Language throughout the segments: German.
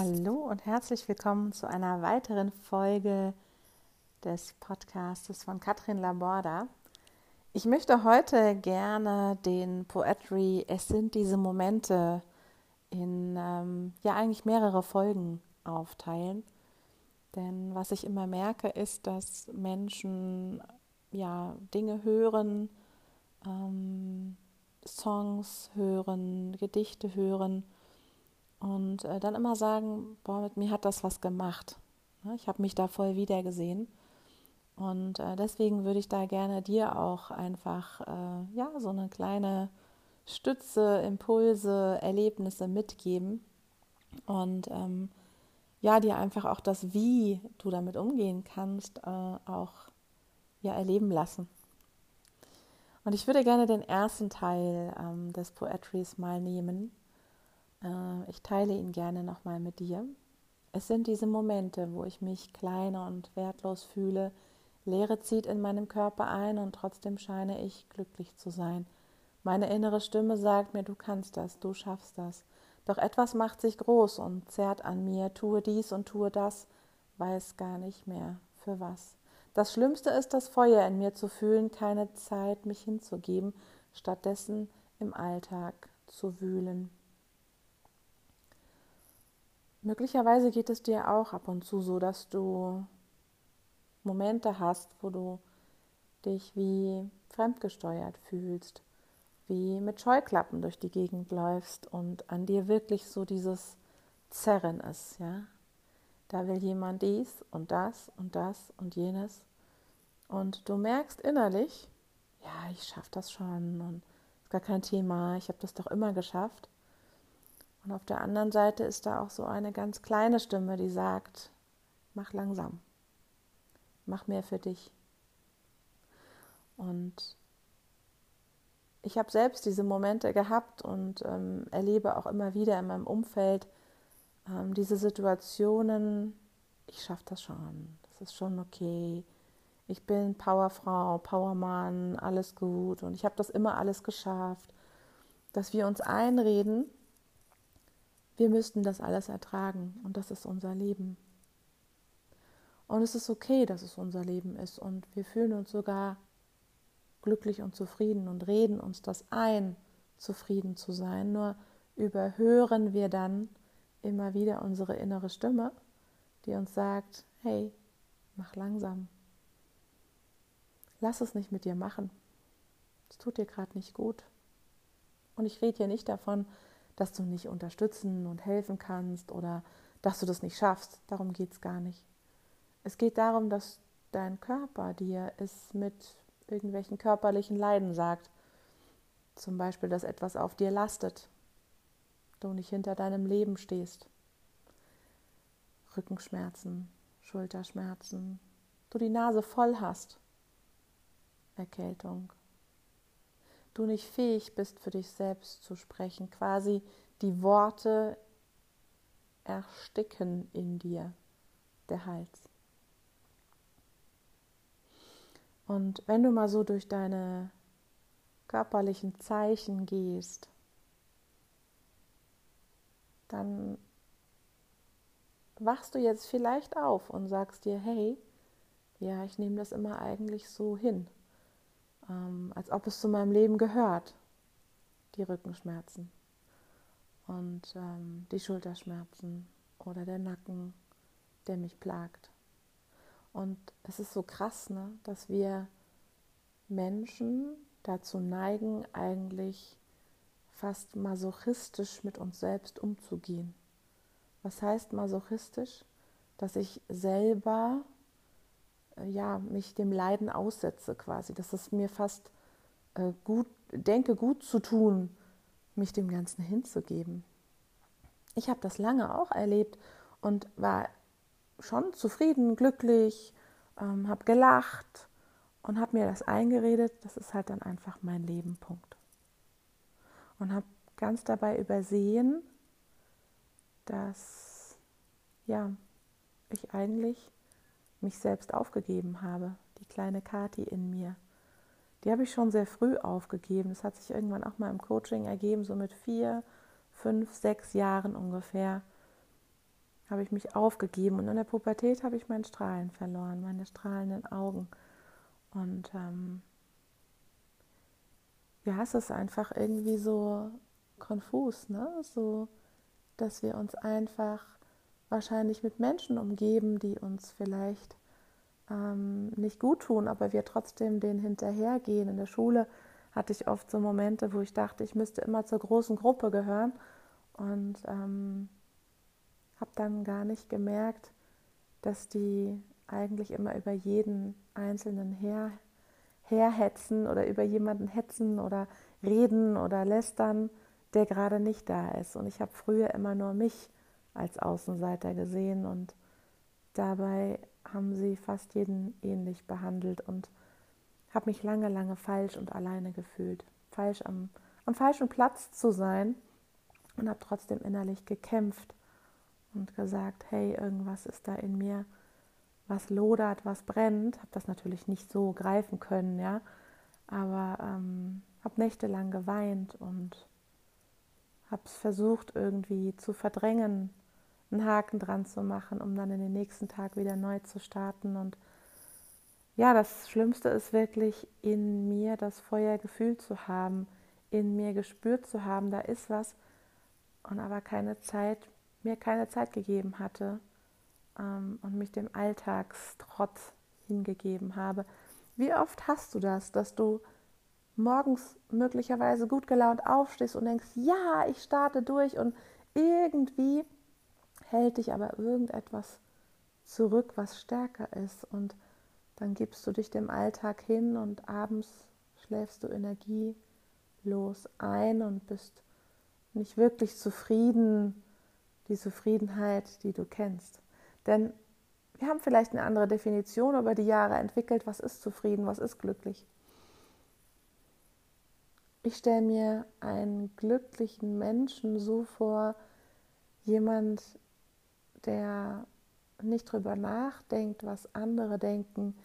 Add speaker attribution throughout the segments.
Speaker 1: Hallo und herzlich willkommen zu einer weiteren Folge des Podcastes von Katrin Laborda. Ich möchte heute gerne den Poetry Es sind diese Momente in ähm, ja eigentlich mehrere Folgen aufteilen. Denn was ich immer merke, ist, dass Menschen ja Dinge hören, ähm, Songs hören, Gedichte hören und äh, dann immer sagen, boah, mit mir hat das was gemacht. Ne? Ich habe mich da voll wiedergesehen. Und äh, deswegen würde ich da gerne dir auch einfach äh, ja so eine kleine Stütze, Impulse, Erlebnisse mitgeben und ähm, ja dir einfach auch das, wie du damit umgehen kannst, äh, auch ja erleben lassen. Und ich würde gerne den ersten Teil ähm, des Poetries mal nehmen äh, ich teile ihn gerne nochmal mit dir. Es sind diese Momente, wo ich mich klein und wertlos fühle. Leere zieht in meinem Körper ein und trotzdem scheine ich glücklich zu sein. Meine innere Stimme sagt mir, du kannst das, du schaffst das. Doch etwas macht sich groß und zerrt an mir, tue dies und tue das, weiß gar nicht mehr für was. Das Schlimmste ist, das Feuer in mir zu fühlen, keine Zeit, mich hinzugeben, stattdessen im Alltag zu wühlen. Möglicherweise geht es dir auch ab und zu so, dass du Momente hast, wo du dich wie fremdgesteuert fühlst, wie mit Scheuklappen durch die Gegend läufst und an dir wirklich so dieses Zerren ist, ja. Da will jemand dies und das und das und jenes. Und du merkst innerlich, ja, ich schaffe das schon und ist gar kein Thema, ich habe das doch immer geschafft. Und auf der anderen Seite ist da auch so eine ganz kleine Stimme, die sagt, mach langsam, mach mehr für dich. Und ich habe selbst diese Momente gehabt und ähm, erlebe auch immer wieder in meinem Umfeld ähm, diese Situationen, ich schaffe das schon, das ist schon okay, ich bin Powerfrau, Powermann, alles gut. Und ich habe das immer alles geschafft, dass wir uns einreden, wir müssten das alles ertragen und das ist unser Leben. Und es ist okay, dass es unser Leben ist und wir fühlen uns sogar glücklich und zufrieden und reden uns das ein, zufrieden zu sein. Nur überhören wir dann immer wieder unsere innere Stimme, die uns sagt, hey, mach langsam. Lass es nicht mit dir machen. Es tut dir gerade nicht gut. Und ich rede hier nicht davon, dass du nicht unterstützen und helfen kannst oder dass du das nicht schaffst. Darum geht es gar nicht. Es geht darum, dass dein Körper dir es mit irgendwelchen körperlichen Leiden sagt. Zum Beispiel, dass etwas auf dir lastet, du nicht hinter deinem Leben stehst. Rückenschmerzen, Schulterschmerzen, du die Nase voll hast, Erkältung, du nicht fähig bist, für dich selbst zu sprechen, quasi die Worte ersticken in dir, der Hals. Und wenn du mal so durch deine körperlichen Zeichen gehst, dann wachst du jetzt vielleicht auf und sagst dir, hey, ja, ich nehme das immer eigentlich so hin ähm, als ob es zu meinem Leben gehört, die Rückenschmerzen und ähm, die Schulterschmerzen oder der Nacken, der mich plagt. Und es ist so krass, ne, dass wir Menschen dazu neigen, eigentlich fast masochistisch mit uns selbst umzugehen. Was heißt masochistisch? Dass ich selber ja, mich dem Leiden aussetze quasi, dass es mir fast äh, gut, denke, gut zu tun, mich dem Ganzen hinzugeben. Ich habe das lange auch erlebt und war schon zufrieden, glücklich, ähm, habe gelacht und habe mir das eingeredet, das ist halt dann einfach mein Leben, Punkt. Und habe ganz dabei übersehen, dass ja, ich eigentlich mich selbst aufgegeben habe, die kleine Kati in mir. Die habe ich schon sehr früh aufgegeben. Das hat sich irgendwann auch mal im Coaching ergeben, so mit vier, fünf, sechs Jahren ungefähr. habe ich mich aufgegeben und in der Pubertät habe ich mein Strahlen verloren, meine strahlenden Augen. Und ähm, ja, es ist einfach irgendwie so konfus, ne? So, dass wir uns einfach wahrscheinlich mit Menschen umgeben, die uns vielleicht ähm, nicht gut tun, aber wir trotzdem denen hinterhergehen. In der Schule hatte ich oft so Momente, wo ich dachte, ich müsste immer zur großen Gruppe gehören und ähm, habe dann gar nicht gemerkt, dass die eigentlich immer über jeden Einzelnen her herhetzen oder über jemanden hetzen oder reden oder lästern, der gerade nicht da ist. Und ich habe früher immer nur mich als Außenseiter gesehen und dabei haben sie fast jeden ähnlich behandelt und habe mich lange, lange falsch und alleine gefühlt. Falsch am, am falschen Platz zu sein und habe trotzdem innerlich gekämpft und gesagt, hey, irgendwas ist da in mir was lodert, was brennt. Habe das natürlich nicht so greifen können, ja, aber ähm, habe nächtelang geweint und habe es versucht irgendwie zu verdrängen, einen Haken dran zu machen, um dann in den nächsten Tag wieder neu zu starten. Und ja, das Schlimmste ist wirklich in mir das Feuer gefühlt zu haben, in mir gespürt zu haben, da ist was und aber keine Zeit, mir keine Zeit gegeben hatte, ähm, und mich dem Alltagstrotz hingegeben habe. Wie oft hast du das, dass du morgens möglicherweise gut gelaunt aufstehst und denkst, ja, ich starte durch und irgendwie hält dich aber irgendetwas zurück, was stärker ist und dann gibst du dich dem Alltag hin und abends schläfst du energielos ein und bist nicht wirklich zufrieden, die Zufriedenheit, die du kennst. Denn wir haben vielleicht eine andere Definition über die Jahre entwickelt, was ist zufrieden, was ist glücklich. Ich stelle mir einen glücklichen Menschen so vor, jemand, der nicht drüber nachdenkt, was andere denken,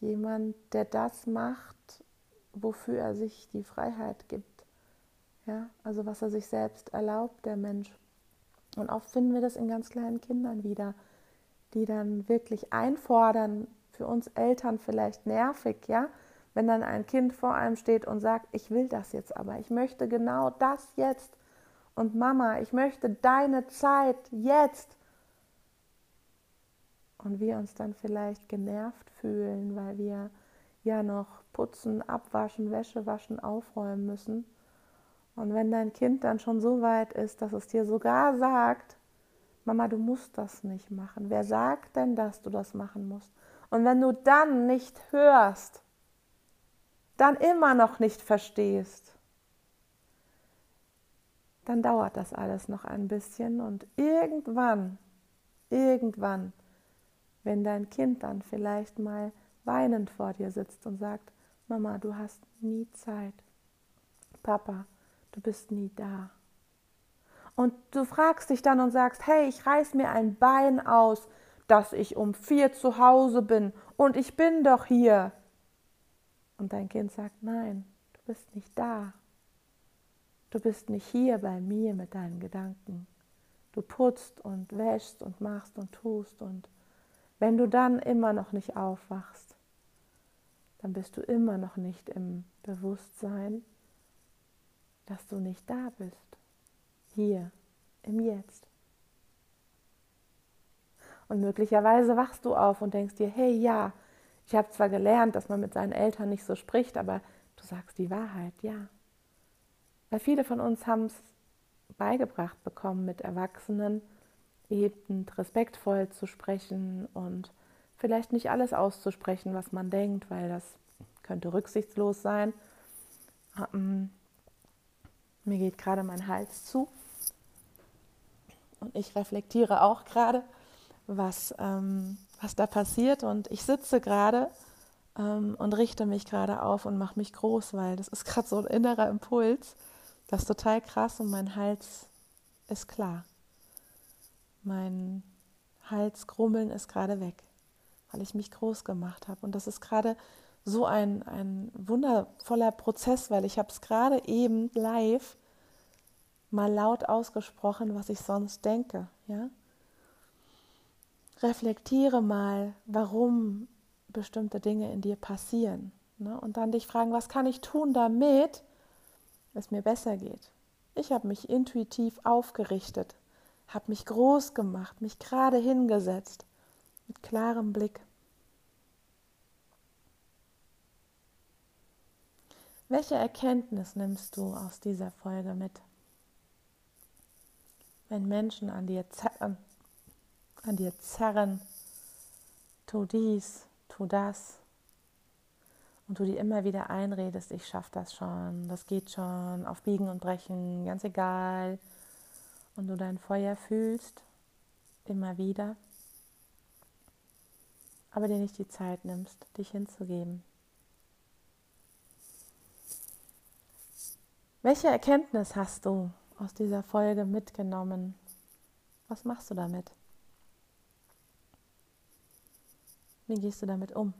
Speaker 1: jemand, der das macht, wofür er sich die Freiheit gibt. Ja, also was er sich selbst erlaubt, der Mensch. Und oft finden wir das in ganz kleinen Kindern wieder die dann wirklich einfordern, für uns Eltern vielleicht nervig, ja, wenn dann ein Kind vor einem steht und sagt, ich will das jetzt aber, ich möchte genau das jetzt und Mama, ich möchte deine Zeit jetzt. Und wir uns dann vielleicht genervt fühlen, weil wir ja noch putzen, abwaschen, Wäsche waschen, aufräumen müssen. Und wenn dein Kind dann schon so weit ist, dass es dir sogar sagt, Mama, du musst das nicht machen. Wer sagt denn, dass du das machen musst? Und wenn du dann nicht hörst, dann immer noch nicht verstehst, dann dauert das alles noch ein bisschen und irgendwann, irgendwann, wenn dein Kind dann vielleicht mal weinend vor dir sitzt und sagt, Mama, du hast nie Zeit, Papa, du bist nie da und du fragst dich dann und sagst, hey, ich reiß mir ein Bein aus, dass ich um vier zu Hause bin und ich bin doch hier. Und dein Kind sagt, nein, du bist nicht da. Du bist nicht hier bei mir mit deinen Gedanken. Du putzt und wäschst und machst und tust und wenn du dann immer noch nicht aufwachst, dann bist du immer noch nicht im Bewusstsein, dass du nicht da bist hier, im Jetzt. Und möglicherweise wachst du auf und denkst dir, hey ja, ich habe zwar gelernt, dass man mit seinen Eltern nicht so spricht, aber du sagst die Wahrheit, ja. Weil viele von uns haben es beigebracht bekommen, mit Erwachsenen eben respektvoll zu sprechen und vielleicht nicht alles auszusprechen, was man denkt, weil das könnte rücksichtslos sein. Ähm, mir geht gerade mein Hals zu. Und ich reflektiere auch gerade, was, ähm, was da passiert. Und ich sitze gerade ähm, und richte mich gerade auf und mache mich groß, weil das ist gerade so ein innerer Impuls. Das ist total krass und mein Hals ist klar. Mein Halsgrummeln ist gerade weg, weil ich mich groß gemacht habe. Und das ist gerade so ein, ein wundervoller Prozess, weil ich habe es gerade eben live mal laut ausgesprochen, was ich sonst denke, ja. reflektiere mal, warum bestimmte Dinge in dir passieren. Ne? Und dann dich fragen, was kann ich tun, damit es mir besser geht. Ich habe mich intuitiv aufgerichtet, habe mich groß gemacht, mich gerade hingesetzt, mit klarem Blick. Welche Erkenntnis nimmst du aus dieser Folge mit? Wenn Menschen an dir zerren, an dir zerren, tu dies, tu das, und du dir immer wieder einredest, ich schaffe das schon, das geht schon, auf Biegen und Brechen, ganz egal, und du dein Feuer fühlst, immer wieder, aber dir nicht die Zeit nimmst, dich hinzugeben. Welche Erkenntnis hast du aus dieser Folge mitgenommen? Was machst du damit? Wie gehst du damit um?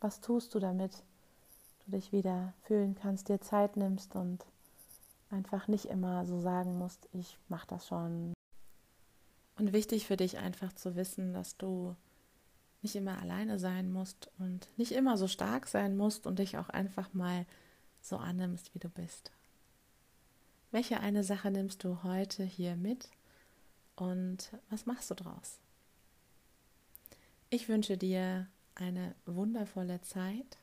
Speaker 1: Was tust du damit, du dich wieder fühlen kannst, dir Zeit nimmst und einfach nicht immer so sagen musst, ich mache das schon. Und wichtig für dich einfach zu wissen, dass du nicht immer alleine sein musst und nicht immer so stark sein musst und dich auch einfach mal so annimmst, wie du bist. Welche eine Sache nimmst du heute hier mit und was machst du draus? Ich wünsche dir eine wundervolle Zeit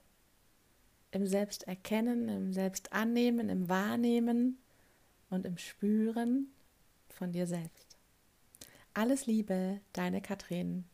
Speaker 1: im Selbsterkennen, im Selbstannehmen, im Wahrnehmen und im Spüren von dir selbst. Alles Liebe, deine Katrin.